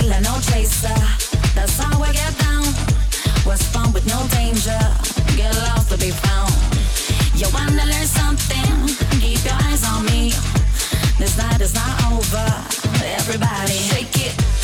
dealer, no chaser. That's how we get down. Was fun with no danger. Get lost to be found. You wanna learn something? Keep your eyes on me. This night is not over. Everybody, shake it.